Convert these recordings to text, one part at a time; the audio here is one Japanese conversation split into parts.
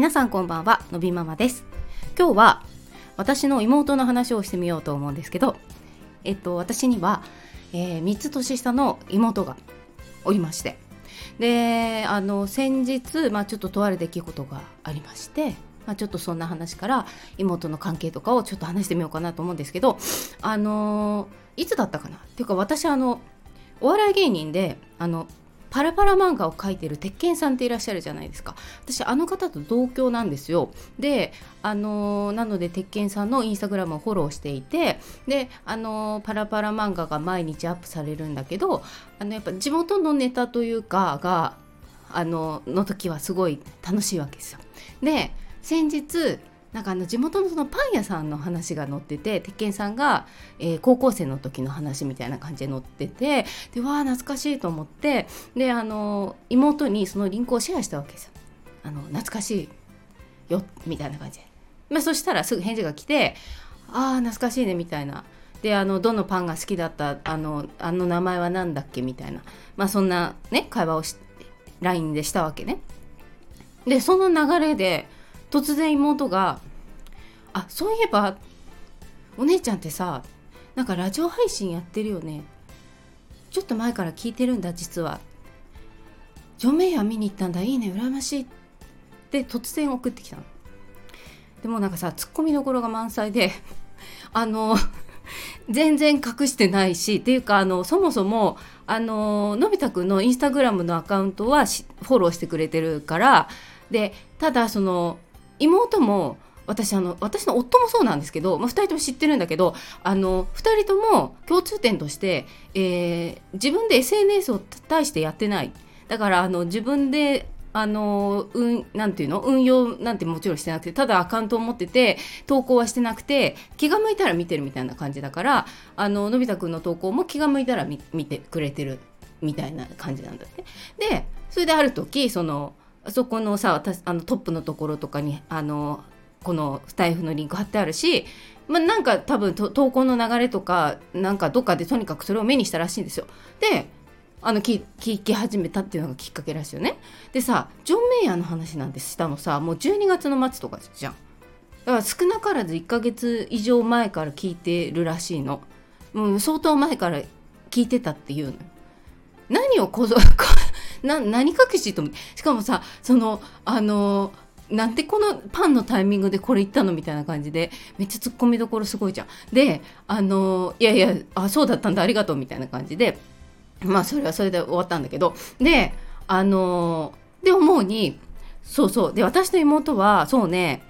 皆さんこんばんはのびママです。今日は私の妹の話をしてみようと思うんですけどえっと私には、えー、3つ年下の妹がおりましてであの先日、まあ、ちょっととある出来事がありましてまあ、ちょっとそんな話から妹の関係とかをちょっと話してみようかなと思うんですけどあのいつだったかな？っていうか私あのお笑い芸人であのパラパラ漫画を描いてる鉄拳さんっていらっしゃるじゃないですか。私あの方と同郷なんですよ。であのなので鉄拳さんのインスタグラムをフォローしていてであのパラパラ漫画が毎日アップされるんだけどあのやっぱ地元のネタというかがあのの時はすごい楽しいわけですよ。で先日なんかあの地元のそのパン屋さんの話が載ってて鉄拳さんが、えー、高校生の時の話みたいな感じで載っててでわあ懐かしいと思ってであの妹にそのリンクをシェアしたわけですよ。あの懐かしいよみたいな感じで、まあ、そしたらすぐ返事が来て「ああ懐かしいね」みたいな。であのどのパンが好きだったあのあの名前は何だっけみたいな、まあ、そんなね会話をし LINE でしたわけね。でその流れで突然妹が「あそういえばお姉ちゃんってさなんかラジオ配信やってるよね。ちょっと前から聞いてるんだ実は。除名夜見に行ったんだいいね羨ましい」って突然送ってきたの。でもなんかさツッコミどころが満載で あの全然隠してないしっていうかあのそもそもあののび太くんのインスタグラムのアカウントはフォローしてくれてるからでただその妹も私あの私の夫もそうなんですけど、まあ、2人とも知ってるんだけどあの2人とも共通点として、えー、自分で SNS を対してやってないだからあの自分であの、うん、なんていうの？運用なんてもちろんしてなくて、ただアカウントを持ってて、投稿はしてなくて、気が向いたら見てるみたいな感じだから、あの、のび太くんの投稿も気が向いたら見てくれてるみたいな感じなんだって。で、それである時、その、そこのさあのトップのところとかにあのこのスタイフのリンク貼ってあるし、まあ、なんか多分投稿の流れとかなんかどっかでとにかくそれを目にしたらしいんですよ。であの聞き始めたっていうのがきっかけらしいよね。でさジョン・メイヤーの話なんてしたのさもう12月の末とかじゃん。だから少なからず1ヶ月以上前から聞いてるらしいの。もう相当前から聞いてたっていうの。何をこぞ な何隠しと思ってしかもさそのあのなんでこのパンのタイミングでこれ言ったのみたいな感じでめっちゃツッコミどころすごいじゃん。であのいやいやあそうだったんだありがとうみたいな感じでまあそれはそれで終わったんだけどであので思うにそうそうで私の妹はそうね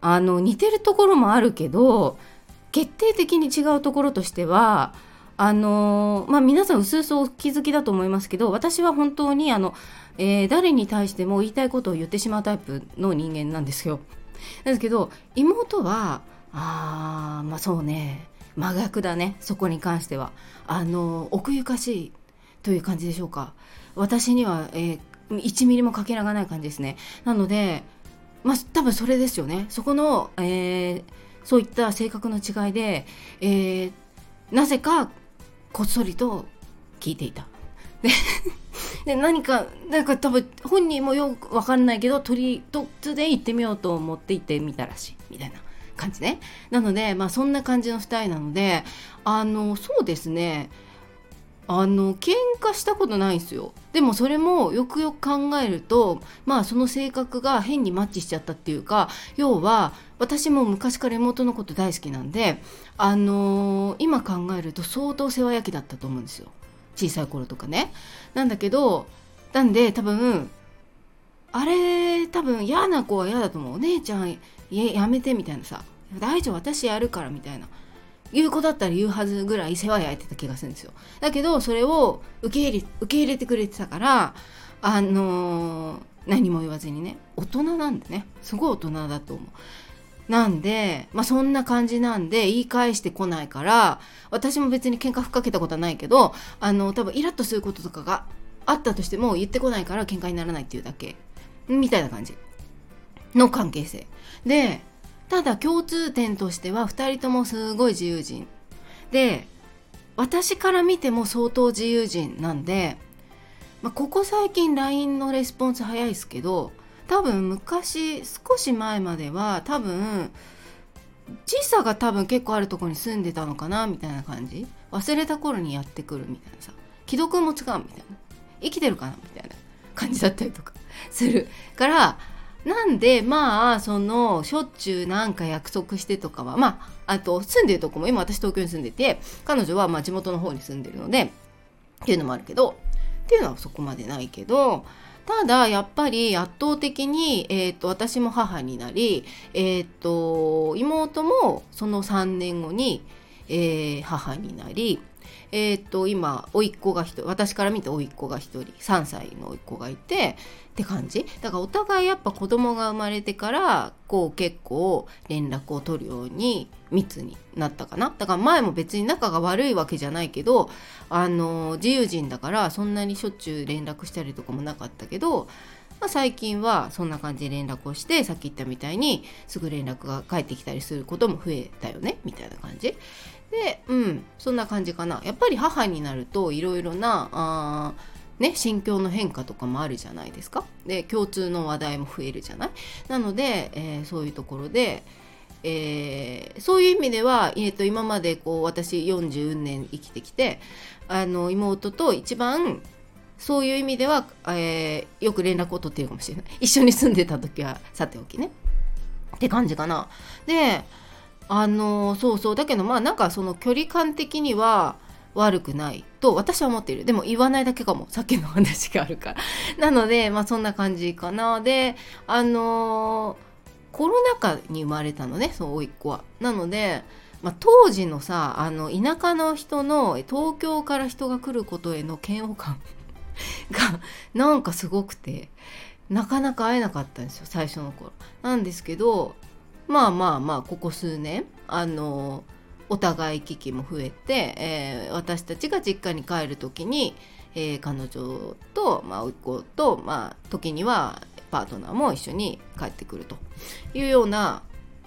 あの似てるところもあるけど決定的に違うところとしてはあのまあ、皆さんうすうすお気づきだと思いますけど私は本当にあの、えー、誰に対しても言いたいことを言ってしまうタイプの人間なんですよ。ですけど妹はあまあそうね。真逆だね。そこに関しては。あの奥ゆかしいという感じでしょうか。私には、えー、1ミリもかけらがない感じですね。なのでまあ多分それですよね。そこの、えー、そういった性格の違いで、えー、なぜかこっそりと聞いていた。で 何かなんか多分本人もよく分かんないけどとり突然行ってみようと思って行ってみたらしい。みたいな感じね。なのでまあそんな感じの2人なのであのそうですね。あの喧嘩したことないんですよ。でもそれもよくよく考えるとまあその性格が変にマッチしちゃったっていうか要は私も昔から妹のこと大好きなんであのー、今考えると相当世話焼きだったと思うんですよ。小さい頃とかね。なんだけどなんで多分あれ多分嫌な子は嫌だと思う。お姉ちゃんやめてみたいなさ。大丈夫私やるからみたいな。言う子だったら言うはずぐらい世話焼いてた気がするんですよ。だけどそれを受け入れ受け入れてくれてたからあのー、何も言わずにね大人なんでね。すごい大人だと思う。なんで、まあそんな感じなんで言い返してこないから、私も別に喧嘩ふっかけたことはないけど、あの、多分イラッとすることとかがあったとしても言ってこないから喧嘩にならないっていうだけ、みたいな感じ。の関係性。で、ただ共通点としては2人ともすごい自由人。で私から見ても相当自由人なんで、まあ、ここ最近 LINE のレスポンス早いですけど多分昔少し前までは多分時差が多分結構あるとこに住んでたのかなみたいな感じ。忘れた頃にやってくるみたいなさ。既読も違うみたいな。生きてるかなみたいな感じだったりとかするからなんでまあそのしょっちゅうなんか約束してとかはまああと住んでるとこも今私東京に住んでて彼女はまあ地元の方に住んでるのでっていうのもあるけどっていうのはそこまでないけどただやっぱり圧倒的に、えーと、私も母になり、えーと、妹もその3年後に、えー、母になりえっ、と今甥っ子が1人私から見て甥っ子が1人3歳の甥っ子がいてって感じ。だからお互いやっぱ子供が生まれてからこう結構連絡を取るように密になったかな。だから前も別に仲が悪いわけじゃないけどあの自由人だからそんなにしょっちゅう連絡したりとかもなかったけどまあ、最近はそんな感じで連絡をしてさっき言ったみたいにすぐ連絡が返ってきたりすることも増えたよねみたいな感じでうんそんな感じかなやっぱり母になるといろいろなあね、心境の変化とかもあるじゃないですか。で共通の話題も増えるじゃない。なので、えー、そういうところで、えー、そういう意味では、えー、と今までこう私40年生きてきてあの妹と一番そういう意味では、えー、よく連絡を取っているかもしれない。一緒に住んでた時はさておきね。って感じかな。であのそうそう。だけどまあなんかその距離感的には悪くない。と私は思っている。でも言わないだけかも。さっきの話があるから。なのでまあそんな感じかな。であのコロナ禍に生まれたのねその甥っ子は。なのでまあ、当時のさあの田舎の人の東京から人が来ることへの嫌悪感。がなんかすごくてなかなか会えなかったんですよ最初の頃。なんですけどまあまあまあここ数年あのお互い危機も増えて、えー、私たちが実家に帰る時に、えー、彼女と、まあ、甥っ子と、まあ、時にはパートナーも一緒に帰ってくるというような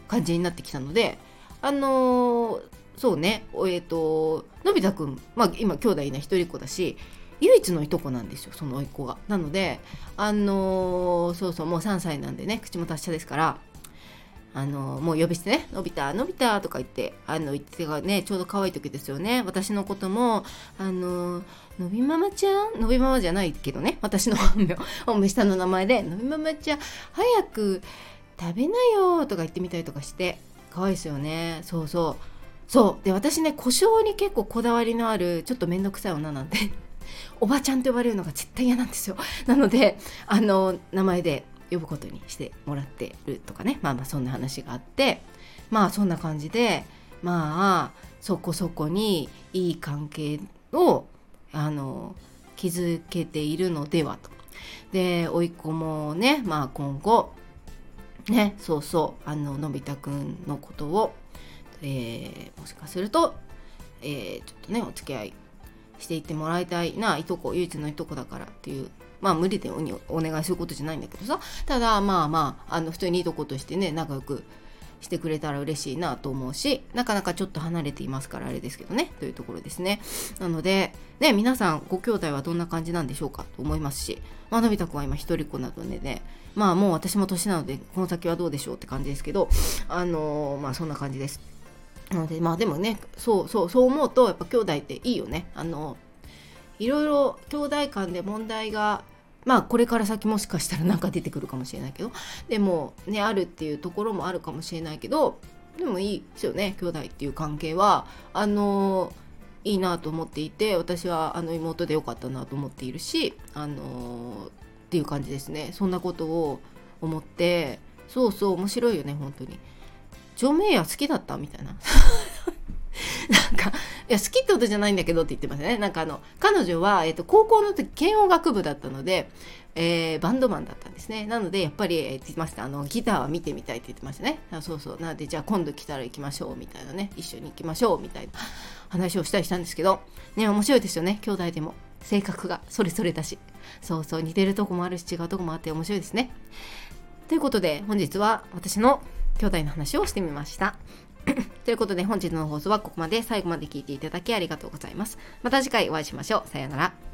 感じになってきたのであのー、そうねえっ、ー、とのび太くん、まあ、今兄弟いない一人っ子だし唯一のいとこなんですよその甥っ子が。なのであのー、そうそうもう3歳なんでね口も達者ですからあのもう呼び捨てね「のび太のび太」とか言ってあの言ってがねちょうど可愛い時ですよね。私のことも「あののびママちゃん？のびママじゃないけどね私の本名本名下の名前で「のびママちゃん早く食べなよ」とか言ってみたりとかして可愛いですよね。そうそう。そう。で私ね故障に結構こだわりのあるちょっと面倒くさい女なんで。おばちゃんと呼ばれるのが絶対嫌なんですよ。なのであの名前で呼ぶことにしてもらってるとかね。まあまあそんな話があって。まあそんな感じでまあそこそこにいい関係をあの築けているのではと。で甥っ子もねまあ今後ねそうそうあののび太くんのことを、えー、もしかすると、えー、ちょっとねお付き合いしていってもらいたいないとこ唯一のいとこだからっていう。まあ無理でお願いすることじゃないんだけどさ。ただまあまああの普通にいいとことしてね仲良くしてくれたら嬉しいなと思うしなかなかちょっと離れていますからあれですけどね。というところですね。なのでね皆さんご兄弟はどんな感じなんでしょうかと思いますし。まあのび太くんは今一人っ子なのでね。まあもう私も年なのでこの先はどうでしょうって感じですけど。あのー、まあそんな感じです。なのでまあでもねそうそうそう思うとやっぱ兄弟っていいよね。あのいろいろ兄弟間で問題がまあこれから先もしかしたら何か出てくるかもしれないけどでもねあるっていうところもあるかもしれないけどでもいいですよね兄弟っていう関係は。あのいいなと思っていて私はあの妹でよかったなと思っているしあのっていう感じですね。そんなことを思ってそうそう面白いよね本当に。ジョメイヤ好きだった？みたいな。なんかいや好きってことじゃないんだけどって言ってますね。なんかあの彼女は、えーと、高校の時軽音楽部だったので、えー、バンドマンだったんですね。なのでやっぱり、えー、って言ってました。あのギターは見てみたいって言ってましたね。あそうそう。なのでじゃあ今度来たら行きましょうみたいなね。一緒に行きましょうみたいな話をしたりしたんですけどね面白いですよね。兄弟でも。性格がそれぞれだし。そうそう。似てるとこもあるし違うとこもあって面白いですね。ということで本日は私の兄弟の話をしてみました ということで本日の放送はここまで最後まで聞いていただきありがとうございます。また次回お会いしましょう。さようなら。